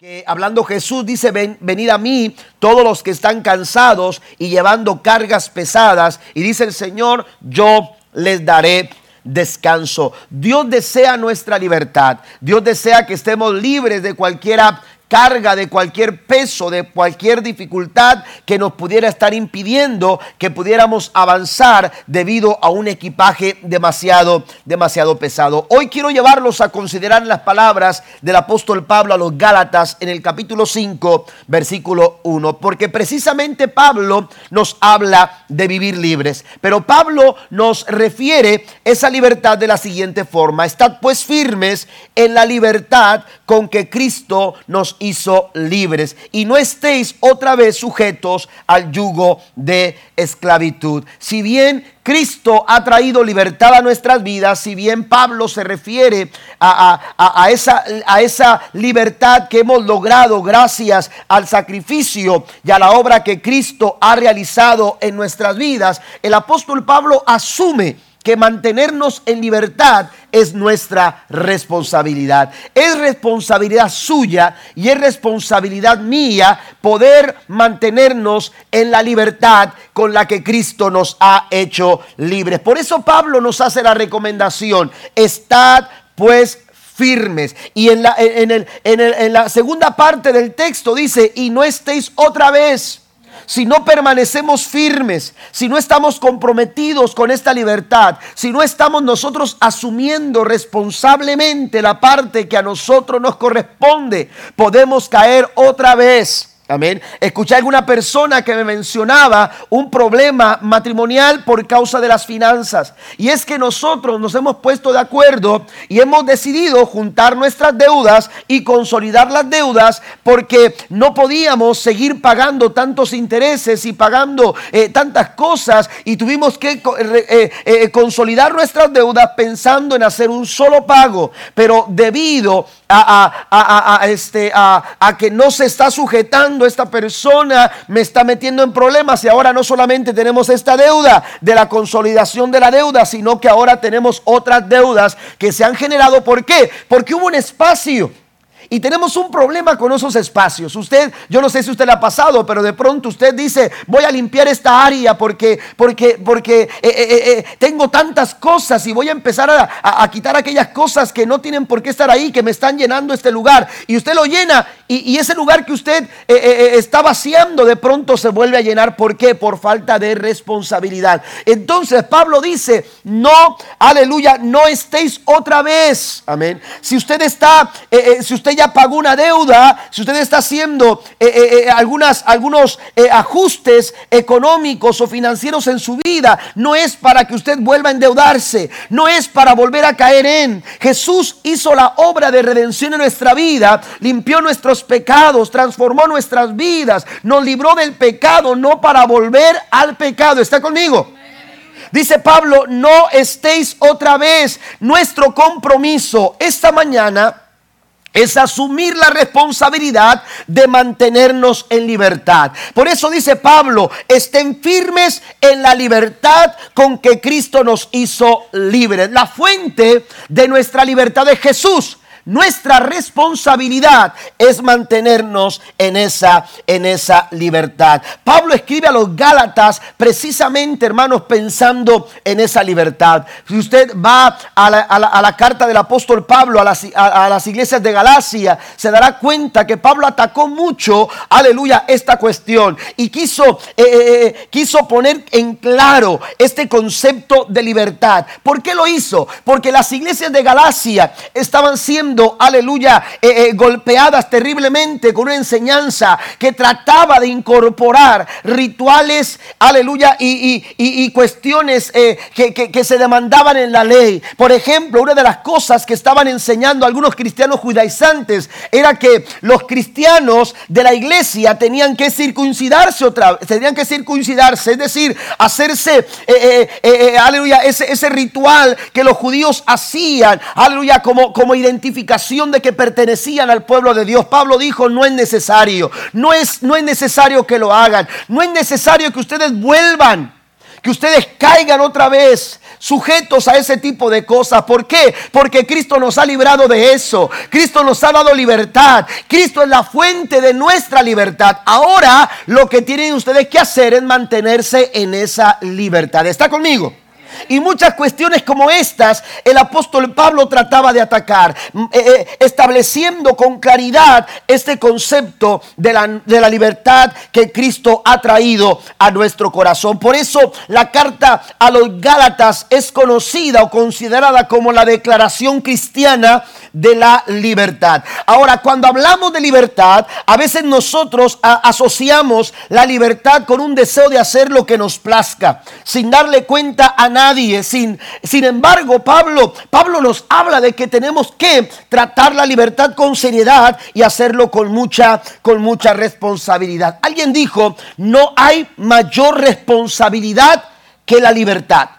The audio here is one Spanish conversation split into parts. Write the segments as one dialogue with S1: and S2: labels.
S1: que hablando Jesús dice, ven, venid a mí todos los que están cansados y llevando cargas pesadas. Y dice el Señor, yo les daré descanso. Dios desea nuestra libertad. Dios desea que estemos libres de cualquiera carga, de cualquier peso, de cualquier dificultad que nos pudiera estar impidiendo que pudiéramos avanzar debido a un equipaje demasiado, demasiado pesado. Hoy quiero llevarlos a considerar las palabras del apóstol Pablo a los Gálatas en el capítulo 5, versículo 1, porque precisamente Pablo nos habla de vivir libres, pero Pablo nos refiere esa libertad de la siguiente forma, estad pues firmes en la libertad con que Cristo nos hizo libres y no estéis otra vez sujetos al yugo de esclavitud. Si bien Cristo ha traído libertad a nuestras vidas, si bien Pablo se refiere a, esa, a, esa, libertad que hemos logrado gracias al sacrificio y a la obra que Cristo ha realizado en nuestras vidas, el apóstol Pablo asume que mantenernos en libertad es nuestra responsabilidad. Es responsabilidad suya y es responsabilidad mía poder mantenernos en la libertad con la que Cristo nos ha hecho libres. Por eso Pablo nos hace la recomendación, estad pues firmes. Y en la, en, el, en, el, en la segunda parte del texto dice, y no estéis otra vez si no permanecemos firmes, si no estamos comprometidos con esta libertad, si no estamos nosotros asumiendo responsablemente la parte que a nosotros nos corresponde, podemos caer otra vez Amén. Escuché a alguna persona que me mencionaba un problema matrimonial por causa de las finanzas. Y es que nosotros nos hemos puesto de acuerdo y hemos decidido juntar nuestras deudas y consolidar las deudas porque no podíamos seguir pagando tantos intereses y pagando eh, tantas cosas y tuvimos que eh, eh, consolidar nuestras deudas pensando en hacer un solo pago. Pero debido a, este, a que no se está sujetando esta persona me está metiendo en problemas y ahora no solamente tenemos esta deuda de la consolidación de la deuda, sino que ahora tenemos otras deudas que se han generado. ¿Por qué? Porque hubo un espacio y tenemos un problema con esos espacios. Usted, yo no sé si usted le ha pasado, pero de pronto usted dice, voy a limpiar esta área porque, porque, porque eh, eh, eh, tengo tantas cosas y voy a empezar a, quitar aquellas cosas que no tienen por qué estar ahí, que me están llenando este lugar. Y usted lo llena y, ese lugar que usted está vaciando de pronto se vuelve a llenar. ¿Por qué? Por falta de responsabilidad. Entonces Pablo dice, no, aleluya, no estéis otra vez. Amén. Si usted está, si usted pagó una deuda, si usted está haciendo eh, eh, eh, algunas, algunos ajustes económicos o financieros en su vida, no es para que usted vuelva a endeudarse, no es para volver a caer en. Jesús hizo la obra de redención en nuestra vida, limpió nuestros pecados, transformó nuestras vidas, nos libró del pecado, no para volver al pecado. ¿Está conmigo? Dice Pablo, no estéis otra vez. Nuestro compromiso esta mañana es asumir la responsabilidad de mantenernos en libertad. Por eso dice Pablo, estén firmes en la libertad con que Cristo nos hizo libres. La fuente de nuestra libertad es Jesús. Nuestra responsabilidad es mantenernos en esa, en esa libertad. Pablo escribe a los Gálatas precisamente, hermanos, pensando en esa libertad. Si usted va a la, carta del apóstol Pablo a las, a, las, iglesias de Galacia, se dará cuenta que Pablo atacó mucho, aleluya, esta cuestión y quiso, eh, eh, eh, quiso poner en claro este concepto de libertad. ¿Por qué lo hizo? Porque las iglesias de Galacia estaban siendo aleluya, eh, eh, golpeadas terriblemente con una enseñanza que trataba de incorporar rituales, aleluya, y, cuestiones eh, que, se demandaban en la ley. Por ejemplo, una de las cosas que estaban enseñando algunos cristianos judaizantes era que los cristianos de la iglesia tenían que circuncidarse otra vez, tenían que circuncidarse, es decir, hacerse, aleluya, ese, ese ritual que los judíos hacían, aleluya, como, como de que pertenecían al pueblo de Dios. Pablo dijo, no es necesario, no es, no es necesario que lo hagan, no es necesario que ustedes vuelvan que ustedes caigan otra vez sujetos a ese tipo de cosas. ¿Por qué? Porque Cristo nos ha librado de eso. Cristo nos ha dado libertad. Cristo es la fuente de nuestra libertad. Ahora lo que tienen ustedes que hacer es mantenerse en esa libertad. ¿Está conmigo? Y muchas cuestiones como estas el apóstol Pablo trataba de atacar, mm, eh, eh, estableciendo con claridad este concepto de la, de la libertad que Cristo ha traído a nuestro corazón. Por eso la carta a los Gálatas es conocida o considerada como la declaración cristiana de la libertad. Ahora, cuando hablamos de libertad, a veces nosotros asociamos la libertad con un deseo de hacer lo que nos plazca, sin darle cuenta a nadie. Sin, sin embargo, Pablo, Pablo nos habla de que tenemos que tratar la libertad con seriedad y hacerlo con mucha, con mucha responsabilidad. Alguien dijo, no hay mayor responsabilidad que la libertad.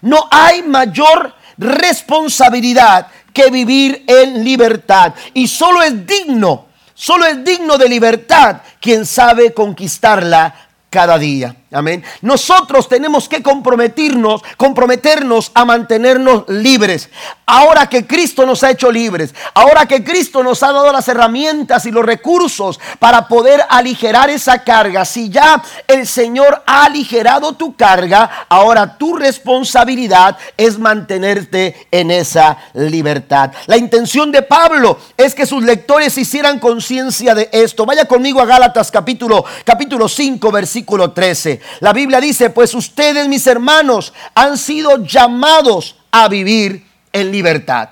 S1: No hay mayor responsabilidad que vivir en libertad. Y solo es digno, solo es digno de libertad quien sabe conquistarla cada día. Amén. Nosotros tenemos que comprometernos, comprometernos a mantenernos libres. Ahora que Cristo nos ha hecho libres, ahora que Cristo nos ha dado las herramientas y los recursos para poder aligerar esa carga. Si ya el Señor ha aligerado tu carga, ahora tu responsabilidad es mantenerte en esa libertad. La intención de Pablo es que sus lectores hicieran conciencia de esto. Vaya conmigo a Gálatas capítulo capítulo 5 versículo 13. La Biblia dice, pues ustedes, mis hermanos, han sido llamados a vivir en libertad.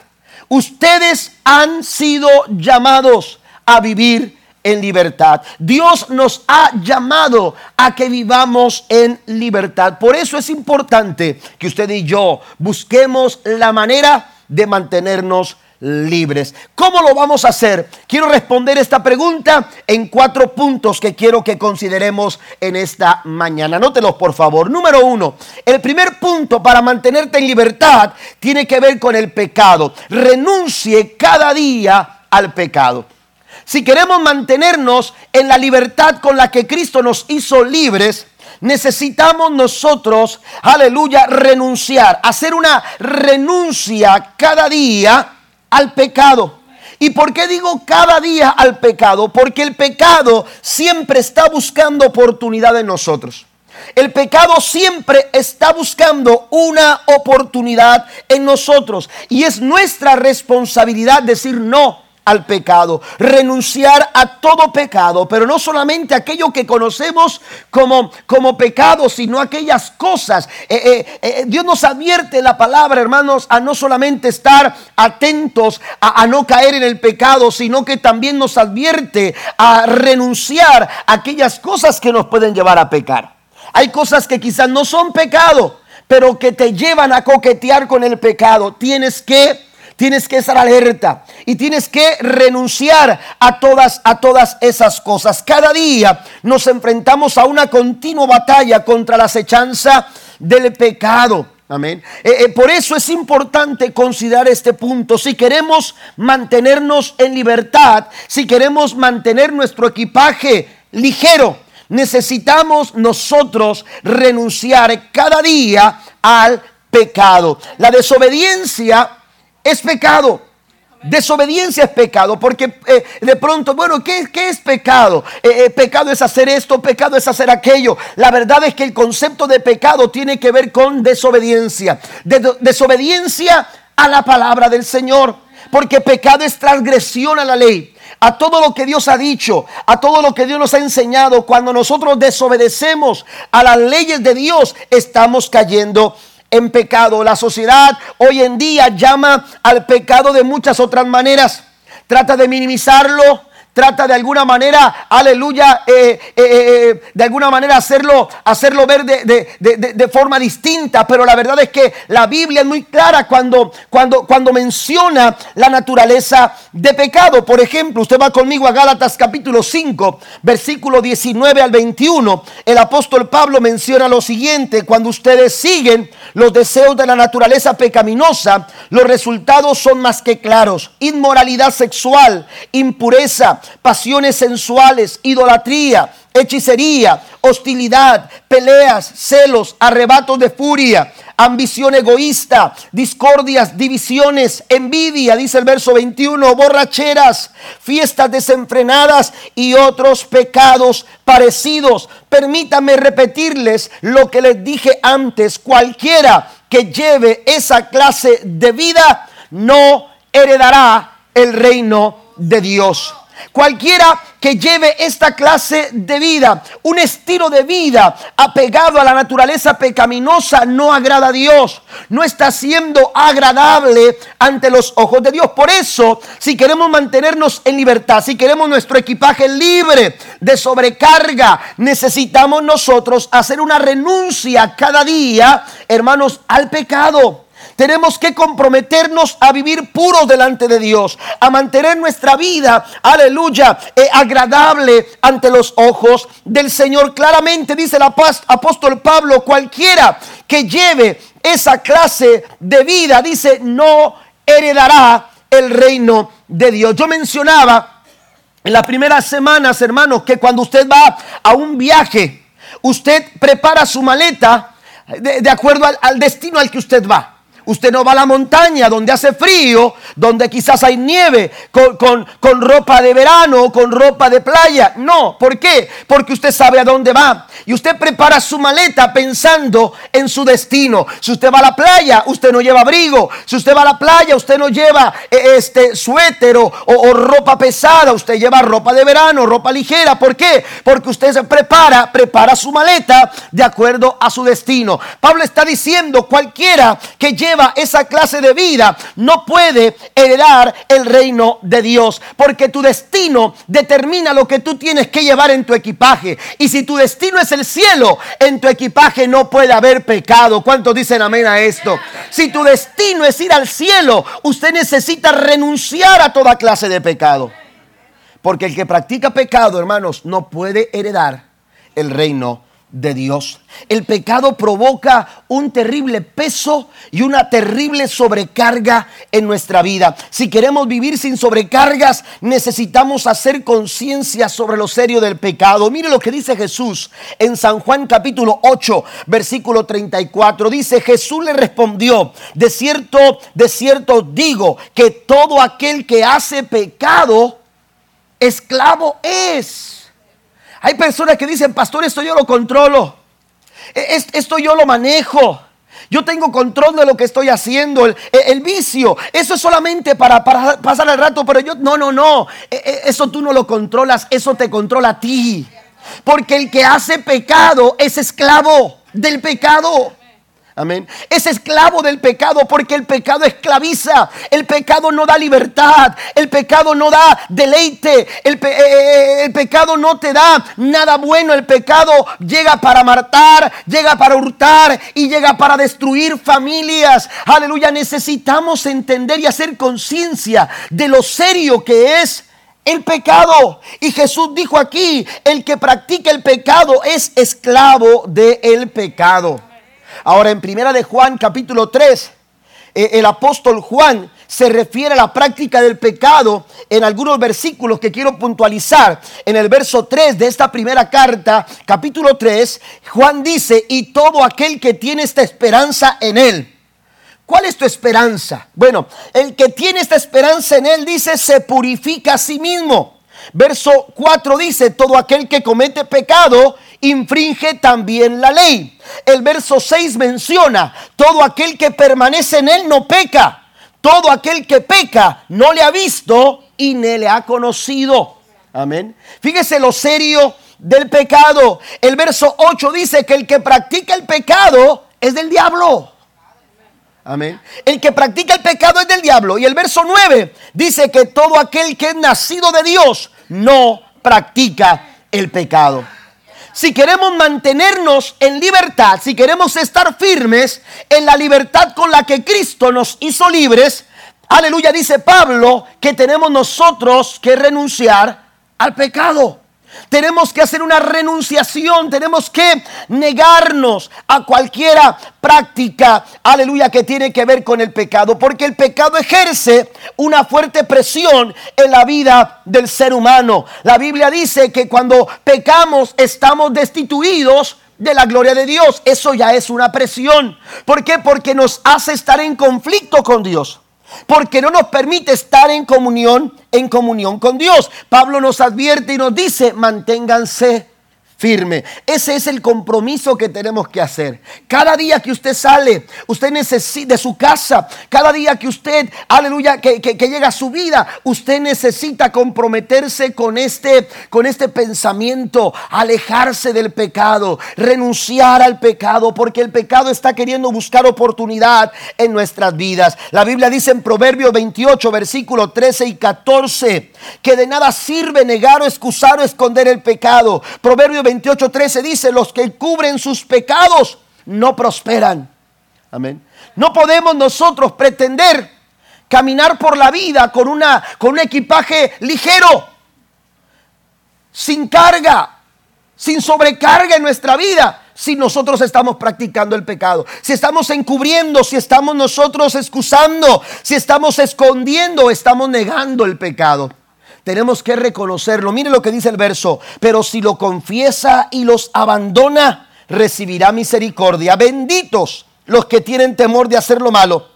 S1: Ustedes han sido llamados a vivir en libertad. Dios nos ha llamado a que vivamos en libertad. Por eso es importante que usted y yo busquemos la manera de mantenernos libres. ¿Cómo lo vamos a hacer? Quiero responder esta pregunta en cuatro puntos que quiero que consideremos en esta mañana. Anótelos, por favor. Número uno, el primer punto para mantenerte en libertad tiene que ver con el pecado. Renuncie cada día al pecado. Si queremos mantenernos en la libertad con la que Cristo nos hizo libres, necesitamos nosotros, aleluya, renunciar, hacer una renuncia cada día al pecado. ¿Y por qué digo cada día al pecado? Porque el pecado siempre está buscando oportunidad en nosotros. El pecado siempre está buscando una oportunidad en nosotros. Y es nuestra responsabilidad decir no al pecado, renunciar a todo pecado, pero no solamente aquello que conocemos como, como pecado, sino aquellas cosas. Eh, eh, eh, Dios nos advierte la palabra, hermanos, a no solamente estar atentos a, a, no caer en el pecado, sino que también nos advierte a renunciar a aquellas cosas que nos pueden llevar a pecar. Hay cosas que quizás no son pecado, pero que te llevan a coquetear con el pecado. Tienes que Tienes que estar alerta y tienes que renunciar a todas, a todas esas cosas. Cada día nos enfrentamos a una continua batalla contra la acechanza del pecado. Amén. Eh, eh, por eso es importante considerar este punto. Si queremos mantenernos en libertad, si queremos mantener nuestro equipaje ligero, necesitamos nosotros renunciar cada día al pecado. La desobediencia es pecado. Desobediencia es pecado, porque eh, de pronto, bueno, ¿qué, es pecado? Eh, eh, pecado es hacer esto, pecado es hacer aquello. La verdad es que el concepto de pecado tiene que ver con desobediencia. desobediencia a la palabra del Señor, porque pecado es transgresión a la ley. A todo lo que Dios ha dicho, a todo lo que Dios nos ha enseñado, cuando nosotros desobedecemos a las leyes de Dios, estamos cayendo en pecado. La sociedad hoy en día llama al pecado de muchas otras maneras. Trata de minimizarlo, trata de alguna manera, aleluya, eh, eh, eh, de alguna manera hacerlo, hacerlo ver de, forma distinta. Pero la verdad es que la Biblia es muy clara cuando, cuando, cuando menciona la naturaleza de pecado. Por ejemplo, usted va conmigo a Gálatas capítulo 5, versículo 19 al 21. El apóstol Pablo menciona lo siguiente, cuando ustedes siguen los deseos de la naturaleza pecaminosa, los resultados son más que claros. Inmoralidad sexual, impureza, pasiones sensuales, idolatría, hechicería, hostilidad, peleas, celos, arrebatos de furia, ambición egoísta, discordias, divisiones, envidia, dice el verso 21, borracheras, fiestas desenfrenadas y otros pecados parecidos. Permítame repetirles lo que les dije antes, cualquiera que lleve esa clase de vida no heredará el reino de Dios. Cualquiera que lleve esta clase de vida, un estilo de vida apegado a la naturaleza pecaminosa, no agrada a Dios, no está siendo agradable ante los ojos de Dios. Por eso, si queremos mantenernos en libertad, si queremos nuestro equipaje libre de sobrecarga, necesitamos nosotros hacer una renuncia cada día, hermanos, al pecado. Tenemos que comprometernos a vivir puros delante de Dios, a mantener nuestra vida, aleluya, eh, agradable ante los ojos del Señor. Claramente dice el apóstol Pablo, cualquiera que lleve esa clase de vida, dice, no heredará el reino de Dios. Yo mencionaba en las primeras semanas, hermanos, que cuando usted va a un viaje, usted prepara su maleta de, acuerdo al destino al que usted va. Usted no va a la montaña donde hace frío, donde quizás hay nieve, con, ropa de verano, con ropa de playa. No, ¿por qué? Porque usted sabe a dónde va. Y usted prepara su maleta pensando en su destino. Si usted va a la playa, usted no lleva abrigo. Si usted va a la playa, usted no lleva eh, este suéter o, o ropa pesada. Usted lleva ropa de verano, ropa ligera. ¿Por qué? Porque usted se prepara, prepara su maleta de acuerdo a su destino. Pablo está diciendo, cualquiera que lleve esa clase de vida no puede heredar el reino de Dios. Porque tu destino determina lo que tú tienes que llevar en tu equipaje. Y si tu destino es el cielo, en tu equipaje no puede haber pecado. ¿Cuántos dicen amén a esto? Si tu destino es ir al cielo, usted necesita renunciar a toda clase de pecado. Porque el que practica pecado, hermanos, no puede heredar el reino de Dios. El pecado provoca un terrible peso y una terrible sobrecarga en nuestra vida. Si queremos vivir sin sobrecargas, necesitamos hacer conciencia sobre lo serio del pecado. Mire lo que dice Jesús en San Juan capítulo 8, versículo 34. Dice, Jesús le respondió, de cierto, de cierto digo que todo aquel que hace pecado, esclavo es hay personas que dicen, pastor, esto yo lo controlo. E, esto yo lo manejo. Yo tengo control de lo que estoy haciendo. El, vicio, eso es solamente para, pasar el rato, pero yo, no, no, no. E, e, eso tú no lo controlas, eso te controla a ti. Porque el que hace pecado es esclavo del pecado. Amén. Es esclavo del pecado porque el pecado esclaviza. El pecado no da libertad. El pecado no da deleite. El, eh, eh, el, pecado no te da nada bueno. El pecado llega para matar, llega para hurtar y llega para destruir familias. Aleluya. Necesitamos entender y hacer conciencia de lo serio que es el pecado. Y Jesús dijo aquí, el que practica el pecado es esclavo del pecado. Ahora en primera de Juan capítulo 3, eh, el apóstol Juan se refiere a la práctica del pecado en algunos versículos que quiero puntualizar. En el verso 3 de esta primera carta, capítulo 3, Juan dice, y todo aquel que tiene esta esperanza en él. ¿Cuál es tu esperanza? Bueno, el que tiene esta esperanza en él dice, se purifica a sí mismo. Verso 4 dice, todo aquel que comete pecado infringe también la ley. El verso 6 menciona, todo aquel que permanece en él no peca. Todo aquel que peca no le ha visto y ni le ha conocido. Amén. Fíjese lo serio del pecado. El verso 8 dice que el que practica el pecado es del diablo. Amén. El que practica el pecado es del diablo. Y el verso 9 dice que todo aquel que es nacido de Dios no practica el pecado si queremos mantenernos en libertad, si queremos estar firmes en la libertad con la que Cristo nos hizo libres, aleluya, dice Pablo, que tenemos nosotros que renunciar al pecado. Tenemos que hacer una renunciación, tenemos que negarnos a cualquiera práctica, aleluya, que tiene que ver con el pecado, porque el pecado ejerce una fuerte presión en la vida del ser humano. La Biblia dice que cuando pecamos estamos destituidos de la gloria de Dios. Eso ya es una presión. ¿Por qué? Porque nos hace estar en conflicto con Dios porque no nos permite estar en comunión, en comunión con Dios. Pablo nos advierte y nos dice, manténganse firme. Ese es el compromiso que tenemos que hacer. Cada día que usted sale, usted necesita de su casa, cada día que usted, aleluya, que, llega a su vida, usted necesita comprometerse con este, con este pensamiento, alejarse del pecado, renunciar al pecado, porque el pecado está queriendo buscar oportunidad en nuestras vidas. La Biblia dice en Proverbios 28, versículos 13 y 14, que de nada sirve negar o excusar o esconder el pecado. Proverbios 28:13 dice, los que cubren sus pecados no prosperan. Amén. No podemos nosotros pretender caminar por la vida con, una, con un equipaje ligero, sin carga, sin sobrecarga en nuestra vida, si nosotros estamos practicando el pecado, si estamos encubriendo, si estamos nosotros excusando, si estamos escondiendo, estamos negando el pecado. Tenemos que reconocerlo. Mire lo que dice el verso. Pero si lo confiesa y los abandona, recibirá misericordia. Benditos los que tienen temor de hacer lo malo.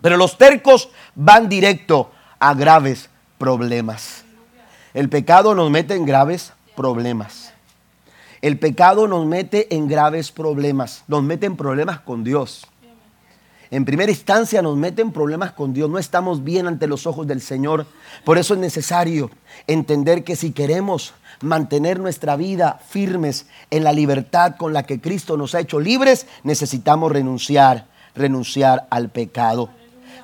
S1: Pero los tercos van directo a graves problemas. El pecado nos mete en graves problemas. El pecado nos mete en graves problemas. Nos mete en problemas con Dios en primera instancia nos meten problemas con Dios, no estamos bien ante los ojos del Señor. Por eso es necesario entender que si queremos mantener nuestra vida firmes en la libertad con la que Cristo nos ha hecho libres, necesitamos renunciar, renunciar al pecado.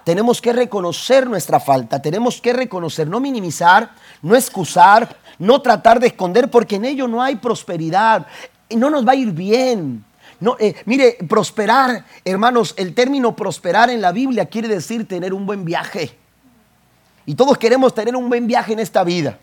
S1: Tenemos que reconocer nuestra falta, tenemos que reconocer, no minimizar, no excusar, no tratar de esconder, porque en ello no hay prosperidad, y no nos va a ir bien. No, eh, mire, prosperar, hermanos, el término prosperar en la Biblia quiere decir tener un buen viaje. Y todos queremos tener un buen viaje en esta vida.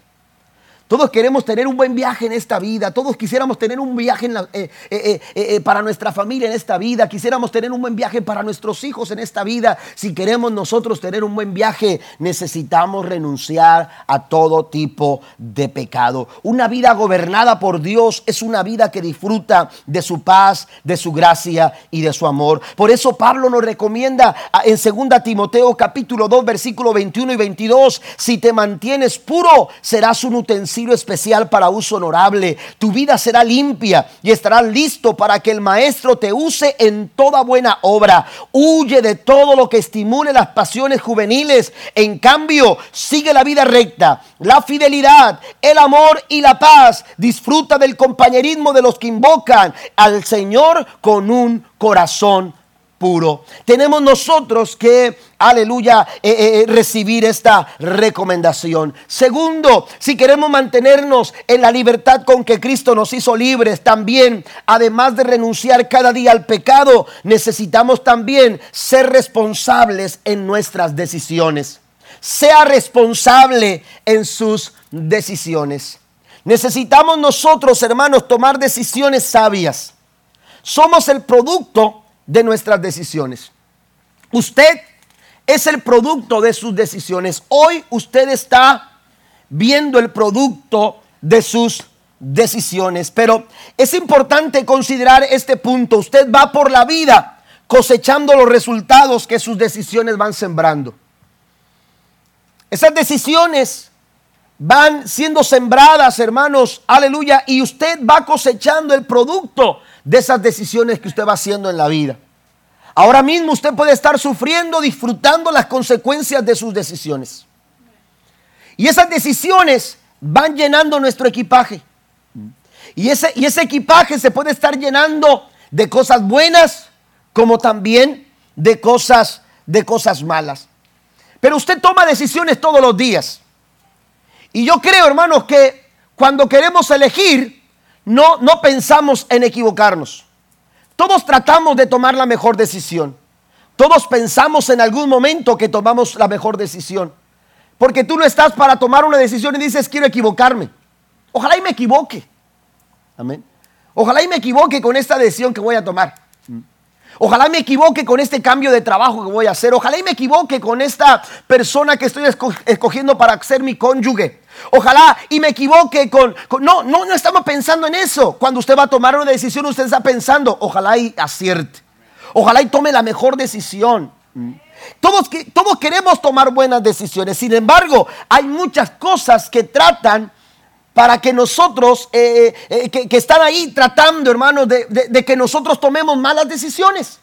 S1: Todos queremos tener un buen viaje en esta vida. Todos quisiéramos tener un viaje eh, eh, eh, para nuestra familia en esta vida. Quisiéramos tener un buen viaje para nuestros hijos en esta vida. Si queremos nosotros tener un buen viaje, necesitamos renunciar a todo tipo de pecado. Una vida gobernada por Dios es una vida que disfruta de su paz, de su gracia y de su amor. Por eso Pablo nos recomienda en 2 Timoteo capítulo 2 versículo 21 y 22, si te mantienes puro, serás un utensilio especial para uso honorable. Tu vida será limpia y estarás listo para que el maestro te use en toda buena obra. Huye de todo lo que estimule las pasiones juveniles. En cambio, sigue la vida recta, la fidelidad, el amor y la paz. Disfruta del compañerismo de los que invocan al Señor con un corazón puro. Tenemos nosotros que, aleluya, eh, eh, eh, recibir esta recomendación. Segundo, si queremos mantenernos en la libertad con que Cristo nos hizo libres, también, además de renunciar cada día al pecado, necesitamos también ser responsables en nuestras decisiones. Sea responsable en sus decisiones. Necesitamos nosotros, hermanos, tomar decisiones sabias. Somos el producto de nuestras decisiones. Usted es el producto de sus decisiones. Hoy usted está viendo el producto de sus decisiones. Pero es importante considerar este punto. Usted va por la vida cosechando los resultados que sus decisiones van sembrando. Esas decisiones van siendo sembradas, hermanos, aleluya, y usted va cosechando el producto de esas decisiones que usted va haciendo en la vida. Ahora mismo usted puede estar sufriendo, disfrutando las consecuencias de sus decisiones. Y esas decisiones van llenando nuestro equipaje. Y ese, y ese equipaje se puede estar llenando de cosas buenas como también de cosas, de cosas malas. Pero usted toma decisiones todos los días. Y yo creo, hermanos, que cuando queremos elegir, no, no pensamos en equivocarnos. Todos tratamos de tomar la mejor decisión. Todos pensamos en algún momento que tomamos la mejor decisión. Porque tú no estás para tomar una decisión y dices, quiero equivocarme. Ojalá y me equivoque. Amén. Ojalá y me equivoque con esta decisión que voy a tomar. Ojalá me equivoque con este cambio de trabajo que voy a hacer. Ojalá y me equivoque con esta persona que estoy escogiendo para ser mi cónyuge. Ojalá y me equivoque con, no, no, no estamos pensando en eso. Cuando usted va a tomar una decisión, usted está pensando, ojalá y acierte. Ojalá y tome la mejor decisión. Todos, todos queremos tomar buenas decisiones. Sin embargo, hay muchas cosas que tratan para que nosotros, eh, eh, que, están ahí tratando, hermanos, de, que nosotros tomemos malas decisiones.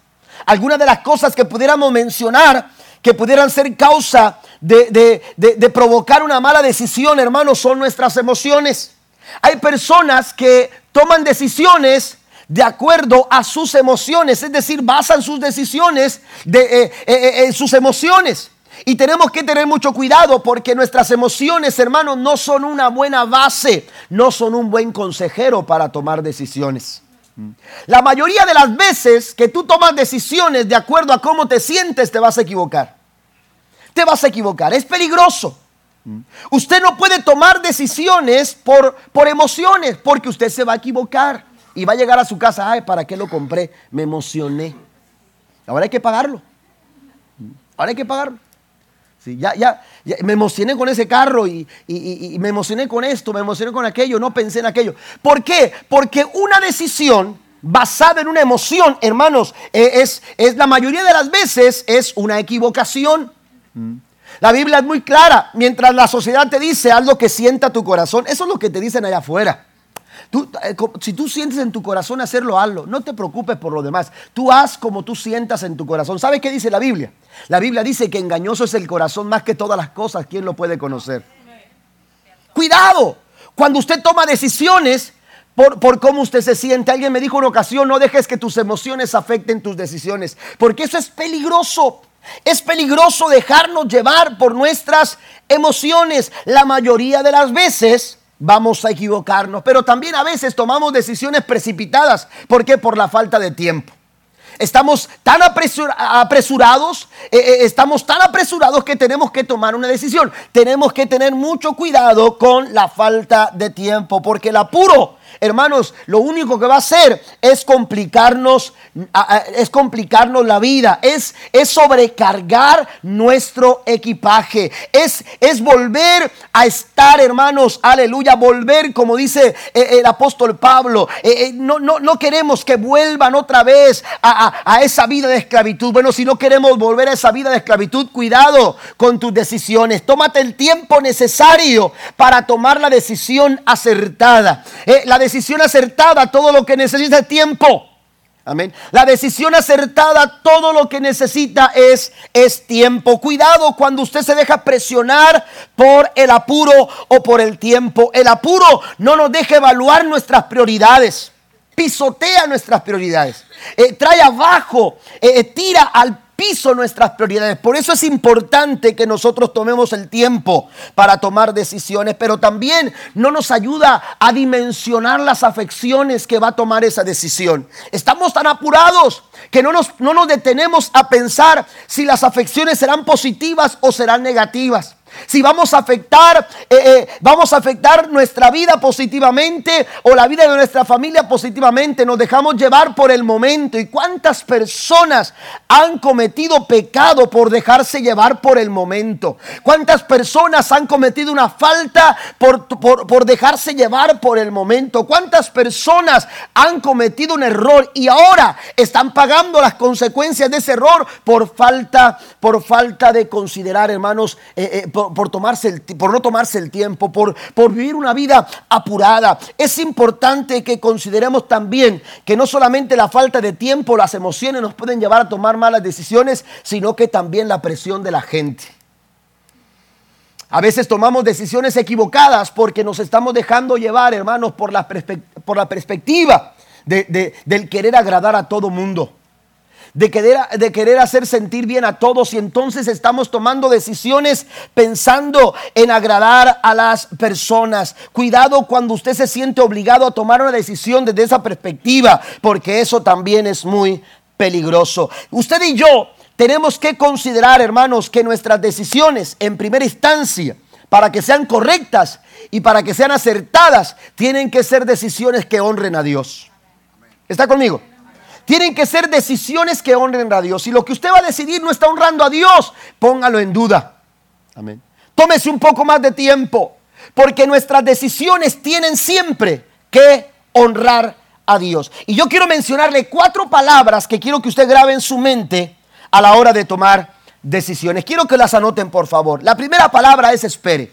S1: Algunas de las cosas que pudiéramos mencionar, que pudieran ser causa de, de provocar una mala decisión, hermanos, son nuestras emociones. Hay personas que toman decisiones de acuerdo a sus emociones, es decir, basan sus decisiones de, eh, en sus emociones. Y tenemos que tener mucho cuidado porque nuestras emociones, hermanos, no son una buena base, no son un buen consejero para tomar decisiones. La mayoría de las veces que tú tomas decisiones de acuerdo a cómo te sientes, te vas a equivocar. Te vas a equivocar. Es peligroso. Usted no puede tomar decisiones por, por emociones porque usted se va a equivocar y va a llegar a su casa. Ay, ¿para qué lo compré? Me emocioné. Ahora hay que pagarlo. Ahora hay que pagarlo ya, ya, me emocioné con ese carro y, me emocioné con esto, me emocioné con aquello, no pensé en aquello. ¿Por qué? Porque una decisión basada en una emoción, hermanos, e, es, es la mayoría de las veces es una equivocación. La Biblia es muy clara. Mientras la sociedad te dice algo que sienta tu corazón, eso es lo que te dicen allá afuera. Eh, si tú sientes en tu corazón hacerlo, hazlo. No te preocupes por lo demás. Tú haz como tú sientas en tu corazón. ¿Sabes qué dice la Biblia? La Biblia dice que engañoso es el corazón más que todas las cosas. ¿Quién lo puede conocer? Cuidado. Cuando usted toma decisiones por, por, cómo usted se siente. Alguien me dijo en ocasión, no dejes que tus emociones afecten tus decisiones. Porque eso es peligroso. Es peligroso dejarnos llevar por nuestras emociones. La mayoría de las veces vamos a equivocarnos, pero también a veces tomamos decisiones precipitadas. ¿Por qué? Por la falta de tiempo. Estamos tan apresurados, eh, eh, estamos tan apresurados que tenemos que tomar una decisión. Tenemos que tener mucho cuidado con la falta de tiempo, porque el apuro hermanos, lo único que va a hacer es complicarnos, es complicarnos la vida, es, es sobrecargar nuestro equipaje, es, es volver a estar, hermanos, aleluya, volver, como dice eh, el apóstol Pablo, eh, eh, no, no, no, queremos que vuelvan otra vez a, a esa vida de esclavitud. Bueno, si no queremos volver a esa vida de esclavitud, cuidado con tus decisiones, tómate el tiempo necesario para tomar la decisión acertada. Decisión acertada, todo lo que necesita tiempo. Amén. La decisión acertada, todo lo que necesita es, es tiempo. Cuidado cuando usted se deja presionar por el apuro o por el tiempo. El apuro no nos deja evaluar nuestras prioridades. Pisotea nuestras prioridades. Eh, trae abajo, eh, eh, tira al piso nuestras prioridades. Por eso es importante que nosotros tomemos el tiempo para tomar decisiones, pero también no nos ayuda a dimensionar las afecciones que va a tomar esa decisión. Estamos tan apurados que no nos, no nos detenemos a pensar si las afecciones serán positivas o serán negativas si vamos a afectar, eh, eh, vamos a afectar nuestra vida positivamente o la vida de nuestra familia positivamente, nos dejamos llevar por el momento. ¿Y cuántas personas han cometido pecado por dejarse llevar por el momento? ¿Cuántas personas han cometido una falta por, por dejarse llevar por el momento? ¿Cuántas personas han cometido un error y ahora están pagando las consecuencias de ese error por falta, por falta de considerar, hermanos, eh, por, tomarse el, por no tomarse el tiempo, por, por vivir una vida apurada. Es importante que consideremos también que no solamente la falta de tiempo, las emociones nos pueden llevar a tomar malas decisiones, sino que también la presión de la gente. A veces tomamos decisiones equivocadas porque nos estamos dejando llevar, hermanos, por la, por la perspectiva del querer agradar a todo mundo de querer, de querer hacer sentir bien a todos y entonces estamos tomando decisiones pensando en agradar a las personas. Cuidado cuando usted se siente obligado a tomar una decisión desde esa perspectiva, porque eso también es muy peligroso. Usted y yo tenemos que considerar, hermanos, que nuestras decisiones en primera instancia, para que sean correctas y para que sean acertadas, tienen que ser decisiones que honren a Dios. ¿Está conmigo? Tienen que ser decisiones que honren a Dios. Si lo que usted va a decidir no está honrando a Dios, póngalo en duda. Amén. Tómese un poco más de tiempo, porque nuestras decisiones tienen siempre que honrar a Dios. Y yo quiero mencionarle cuatro palabras que quiero que usted grabe en su mente a la hora de tomar decisiones. Quiero que las anoten, por favor. La primera palabra es espere.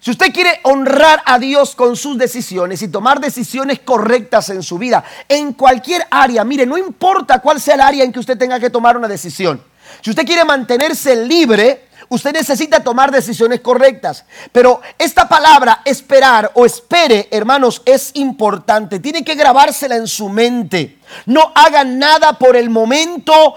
S1: Si usted quiere honrar a Dios con sus decisiones y tomar decisiones correctas en su vida, en cualquier área, mire, no importa cuál sea el área en que usted tenga que tomar una decisión. Si usted quiere mantenerse libre, usted necesita tomar decisiones correctas. Pero esta palabra, esperar o espere, hermanos, es importante. Tiene que grabársela en su mente. No hagan nada por el momento,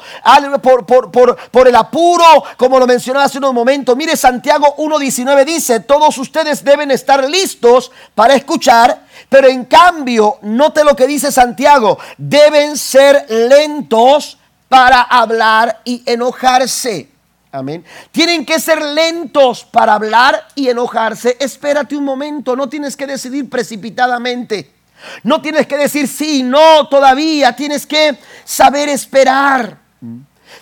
S1: por, por, por, el apuro, como lo mencionaba hace unos momentos. Mire, Santiago 1.19 dice, todos ustedes deben estar listos para escuchar, pero en cambio, note lo que dice Santiago, deben ser lentos para hablar y enojarse. Amén. Tienen que ser lentos para hablar y enojarse. Espérate un momento, no tienes que decidir precipitadamente. No tienes que decir sí, no, todavía. Tienes que saber esperar.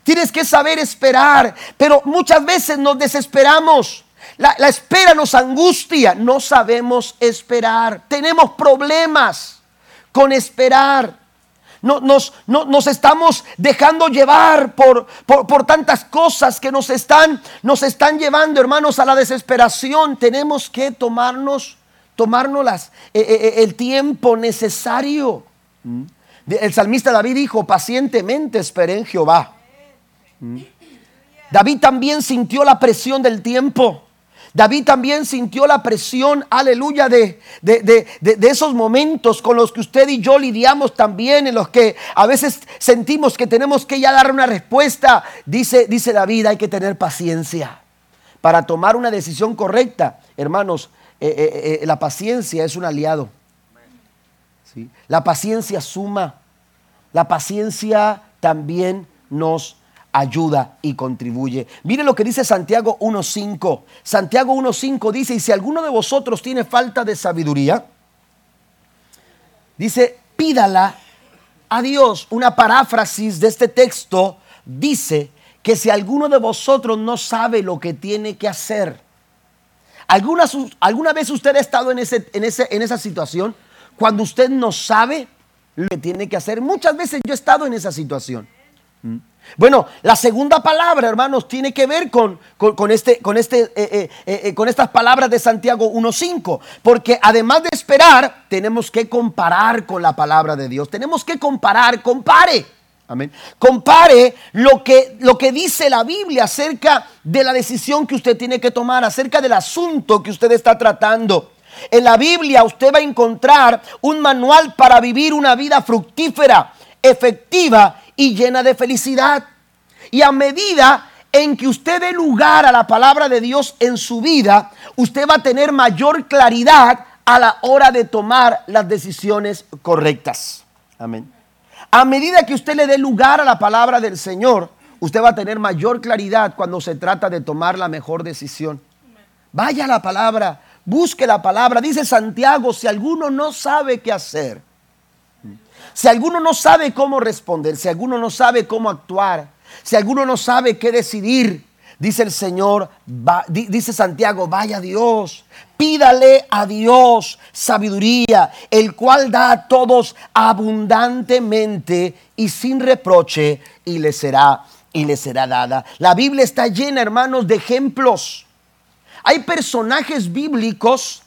S1: Tienes que saber esperar. Pero muchas veces nos desesperamos. La, la espera nos angustia. No sabemos esperar. Tenemos problemas con esperar nos, nos estamos dejando llevar por, por, tantas cosas que nos están, nos están llevando, hermanos, a la desesperación. Tenemos que tomarnos, tomarnos las, eh, eh, eh, el tiempo necesario. El salmista David dijo, pacientemente esperé en Jehová. ¿Mm? David también sintió la presión del tiempo. David también sintió la presión, aleluya, de, de, esos momentos con los que usted y yo lidiamos también, en los que a veces sentimos que tenemos que ya dar una respuesta. Dice, dice David, hay que tener paciencia para tomar una decisión correcta. Hermanos, eh, eh, eh, la paciencia es un aliado. La paciencia suma. La paciencia también nos ayuda y contribuye. Mire lo que dice Santiago 1.5. Santiago 1.5 dice, y si alguno de vosotros tiene falta de sabiduría, dice, pídala a Dios. Una paráfrasis de este texto dice que si alguno de vosotros no sabe lo que tiene que hacer, ¿alguna, alguna vez usted ha estado en, ese, en, ese, en esa situación? Cuando usted no sabe lo que tiene que hacer. Muchas veces yo he estado en esa situación. Bueno, la segunda palabra, hermanos, tiene que ver con, con, este, con, este, eh, eh, eh, con estas palabras de Santiago 1.5, porque además de esperar, tenemos que comparar con la palabra de Dios. Tenemos que comparar, compare. Amén. Compare lo que, lo que dice la Biblia acerca de la decisión que usted tiene que tomar, acerca del asunto que usted está tratando. En la Biblia usted va a encontrar un manual para vivir una vida fructífera, efectiva y llena de felicidad. Y a medida en que usted dé lugar a la palabra de Dios en su vida, usted va a tener mayor claridad a la hora de tomar las decisiones correctas. Amén. A medida que usted le dé lugar a la palabra del Señor, usted va a tener mayor claridad cuando se trata de tomar la mejor decisión. Vaya a la palabra, busque la palabra. Dice Santiago, si alguno no sabe qué hacer, si alguno no sabe cómo responder, si alguno no sabe cómo actuar, si alguno no sabe qué decidir, dice el Señor, dice Santiago, vaya a Dios, pídale a Dios sabiduría, el cual da a todos abundantemente y sin reproche y le será y le será dada. La Biblia está llena, hermanos, de ejemplos. Hay personajes bíblicos